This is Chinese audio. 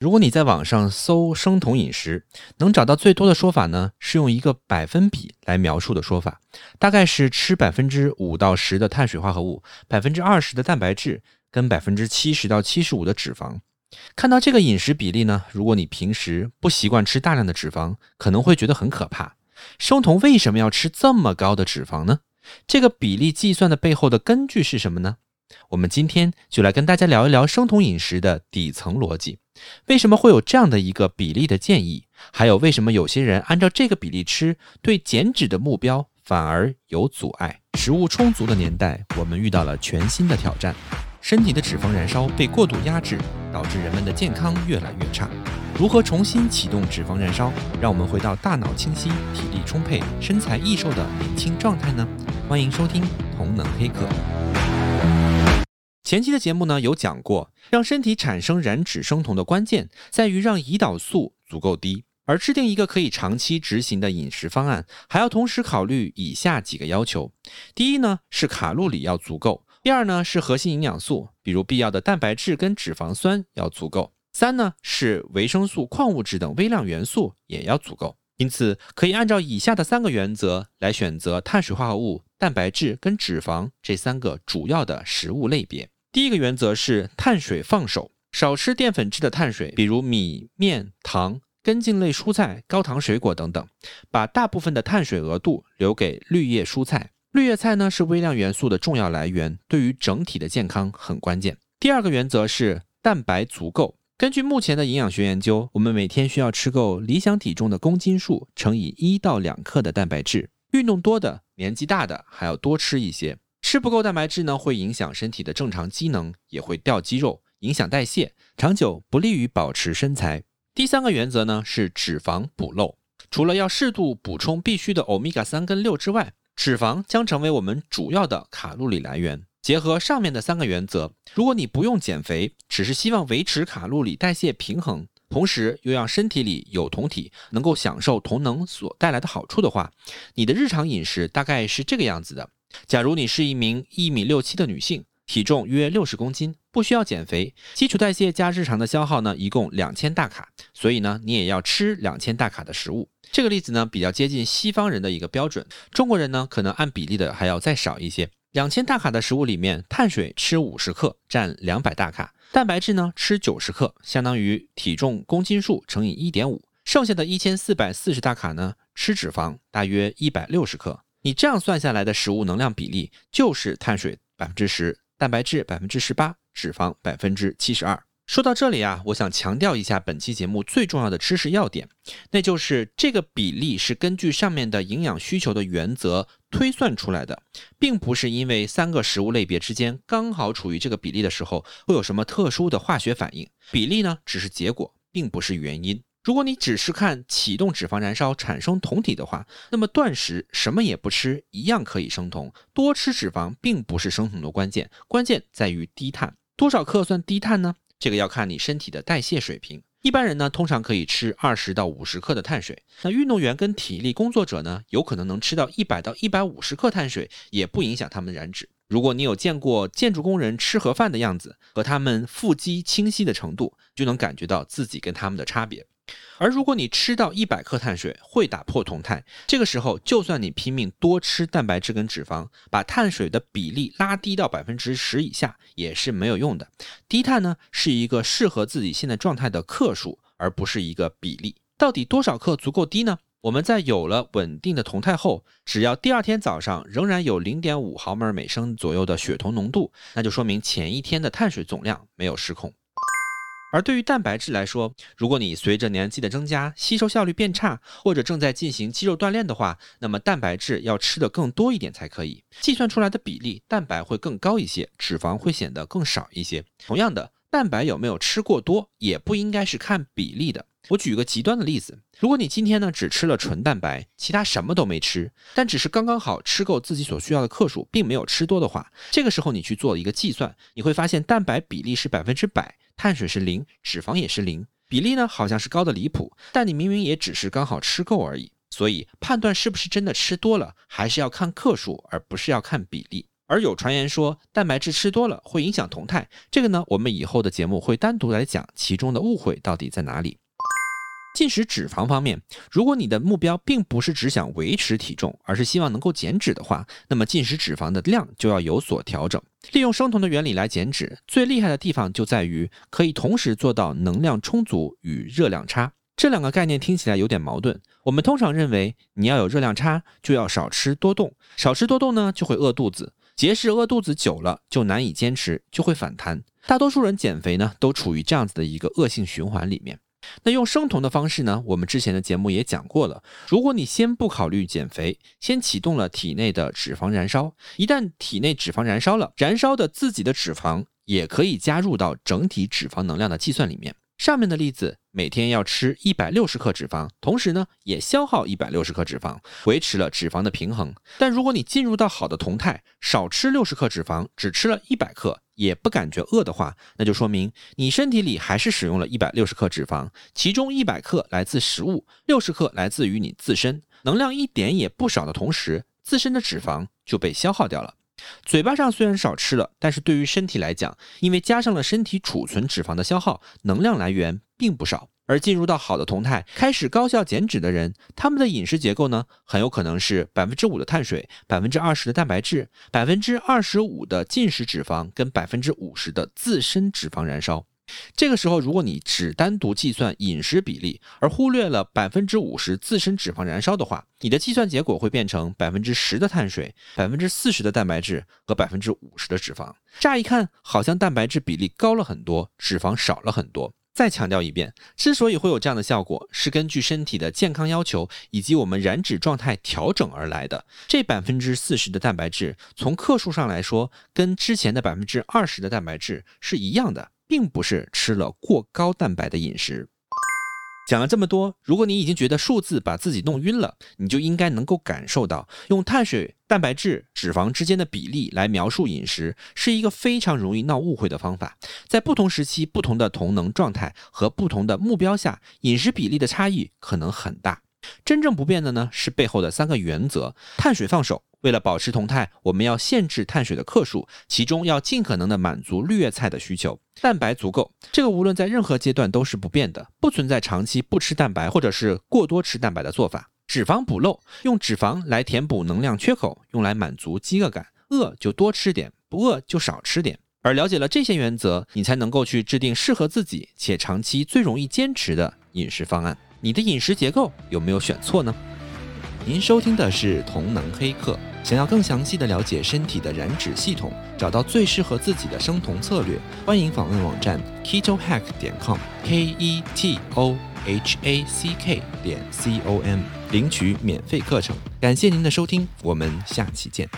如果你在网上搜生酮饮食，能找到最多的说法呢，是用一个百分比来描述的说法，大概是吃百分之五到十的碳水化合物，百分之二十的蛋白质，跟百分之七十到七十五的脂肪。看到这个饮食比例呢，如果你平时不习惯吃大量的脂肪，可能会觉得很可怕。生酮为什么要吃这么高的脂肪呢？这个比例计算的背后的根据是什么呢？我们今天就来跟大家聊一聊生酮饮食的底层逻辑，为什么会有这样的一个比例的建议？还有为什么有些人按照这个比例吃，对减脂的目标反而有阻碍？食物充足的年代，我们遇到了全新的挑战，身体的脂肪燃烧被过度压制，导致人们的健康越来越差。如何重新启动脂肪燃烧，让我们回到大脑清晰、体力充沛、身材易瘦的年轻状态呢？欢迎收听《同能黑客》。前期的节目呢有讲过，让身体产生燃脂生酮的关键在于让胰岛素足够低，而制定一个可以长期执行的饮食方案，还要同时考虑以下几个要求：第一呢是卡路里要足够；第二呢是核心营养素，比如必要的蛋白质跟脂肪酸要足够；三呢是维生素、矿物质等微量元素也要足够。因此，可以按照以下的三个原则来选择碳水化合物、蛋白质跟脂肪这三个主要的食物类别。第一个原则是碳水放手，少吃淀粉质的碳水，比如米面、糖、根茎类蔬菜、高糖水果等等，把大部分的碳水额度留给绿叶蔬菜。绿叶菜呢是微量元素的重要来源，对于整体的健康很关键。第二个原则是蛋白足够。根据目前的营养学研究，我们每天需要吃够理想体重的公斤数乘以一到两克的蛋白质。运动多的、年纪大的还要多吃一些。吃不够蛋白质呢，会影响身体的正常机能，也会掉肌肉，影响代谢，长久不利于保持身材。第三个原则呢是脂肪补漏。除了要适度补充必须的欧米伽三跟六之外，脂肪将成为我们主要的卡路里来源。结合上面的三个原则，如果你不用减肥，只是希望维持卡路里代谢平衡，同时又让身体里有酮体能够享受酮能所带来的好处的话，你的日常饮食大概是这个样子的。假如你是一名一米六七的女性，体重约六十公斤，不需要减肥，基础代谢加日常的消耗呢，一共两千大卡，所以呢，你也要吃两千大卡的食物。这个例子呢，比较接近西方人的一个标准，中国人呢，可能按比例的还要再少一些。两千大卡的食物里面，碳水吃五十克，占两百大卡；蛋白质呢吃九十克，相当于体重公斤数乘以一点五。剩下的一千四百四十大卡呢，吃脂肪，大约一百六十克。你这样算下来的食物能量比例，就是碳水百分之十，蛋白质百分之十八，脂肪百分之七十二。说到这里啊，我想强调一下本期节目最重要的知识要点，那就是这个比例是根据上面的营养需求的原则推算出来的，并不是因为三个食物类别之间刚好处于这个比例的时候会有什么特殊的化学反应。比例呢，只是结果，并不是原因。如果你只是看启动脂肪燃烧产生酮体的话，那么断食什么也不吃一样可以生酮。多吃脂肪并不是生酮的关键，关键在于低碳。多少克算低碳呢？这个要看你身体的代谢水平。一般人呢，通常可以吃二十到五十克的碳水。那运动员跟体力工作者呢，有可能能吃到一百到一百五十克碳水，也不影响他们燃脂。如果你有见过建筑工人吃盒饭的样子和他们腹肌清晰的程度，就能感觉到自己跟他们的差别。而如果你吃到一百克碳水会打破酮态，这个时候就算你拼命多吃蛋白质跟脂肪，把碳水的比例拉低到百分之十以下也是没有用的。低碳呢是一个适合自己现在状态的克数，而不是一个比例。到底多少克足够低呢？我们在有了稳定的酮态后，只要第二天早上仍然有零点五毫摩尔每升左右的血酮浓度，那就说明前一天的碳水总量没有失控。而对于蛋白质来说，如果你随着年纪的增加，吸收效率变差，或者正在进行肌肉锻炼的话，那么蛋白质要吃的更多一点才可以。计算出来的比例，蛋白会更高一些，脂肪会显得更少一些。同样的，蛋白有没有吃过多，也不应该是看比例的。我举个极端的例子，如果你今天呢只吃了纯蛋白，其他什么都没吃，但只是刚刚好吃够自己所需要的克数，并没有吃多的话，这个时候你去做一个计算，你会发现蛋白比例是百分之百。碳水是零，脂肪也是零，比例呢好像是高的离谱，但你明明也只是刚好吃够而已。所以判断是不是真的吃多了，还是要看克数，而不是要看比例。而有传言说蛋白质吃多了会影响酮态，这个呢，我们以后的节目会单独来讲其中的误会到底在哪里。进食脂肪方面，如果你的目标并不是只想维持体重，而是希望能够减脂的话，那么进食脂肪的量就要有所调整。利用生酮的原理来减脂，最厉害的地方就在于可以同时做到能量充足与热量差。这两个概念听起来有点矛盾。我们通常认为，你要有热量差，就要少吃多动，少吃多动呢就会饿肚子，节食饿肚子久了就难以坚持，就会反弹。大多数人减肥呢，都处于这样子的一个恶性循环里面。那用生酮的方式呢？我们之前的节目也讲过了。如果你先不考虑减肥，先启动了体内的脂肪燃烧，一旦体内脂肪燃烧了，燃烧的自己的脂肪也可以加入到整体脂肪能量的计算里面。上面的例子，每天要吃一百六十克脂肪，同时呢也消耗一百六十克脂肪，维持了脂肪的平衡。但如果你进入到好的酮态，少吃六十克脂肪，只吃了一百克，也不感觉饿的话，那就说明你身体里还是使用了一百六十克脂肪，其中一百克来自食物，六十克来自于你自身，能量一点也不少的同时，自身的脂肪就被消耗掉了。嘴巴上虽然少吃了，但是对于身体来讲，因为加上了身体储存脂肪的消耗，能量来源并不少。而进入到好的酮态，开始高效减脂的人，他们的饮食结构呢，很有可能是百分之五的碳水，百分之二十的蛋白质，百分之二十五的进食脂肪，跟百分之五十的自身脂肪燃烧。这个时候，如果你只单独计算饮食比例，而忽略了百分之五十自身脂肪燃烧的话，你的计算结果会变成百分之十的碳水，百分之四十的蛋白质和百分之五十的脂肪。乍一看，好像蛋白质比例高了很多，脂肪少了很多。再强调一遍，之所以会有这样的效果，是根据身体的健康要求以及我们燃脂状态调整而来的。这百分之四十的蛋白质，从克数上来说，跟之前的百分之二十的蛋白质是一样的。并不是吃了过高蛋白的饮食。讲了这么多，如果你已经觉得数字把自己弄晕了，你就应该能够感受到，用碳水、蛋白质、脂肪之间的比例来描述饮食，是一个非常容易闹误会的方法。在不同时期、不同的同能状态和不同的目标下，饮食比例的差异可能很大。真正不变的呢，是背后的三个原则：碳水放手。为了保持酮态，我们要限制碳水的克数，其中要尽可能的满足绿叶菜的需求。蛋白足够，这个无论在任何阶段都是不变的，不存在长期不吃蛋白或者是过多吃蛋白的做法。脂肪补漏，用脂肪来填补能量缺口，用来满足饥饿感。饿就多吃点，不饿就少吃点。而了解了这些原则，你才能够去制定适合自己且长期最容易坚持的饮食方案。你的饮食结构有没有选错呢？您收听的是同能黑客。想要更详细的了解身体的燃脂系统，找到最适合自己的生酮策略，欢迎访问网站 ketohack 点 com，k e t o h a c k 点 c o m，领取免费课程。感谢您的收听，我们下期见。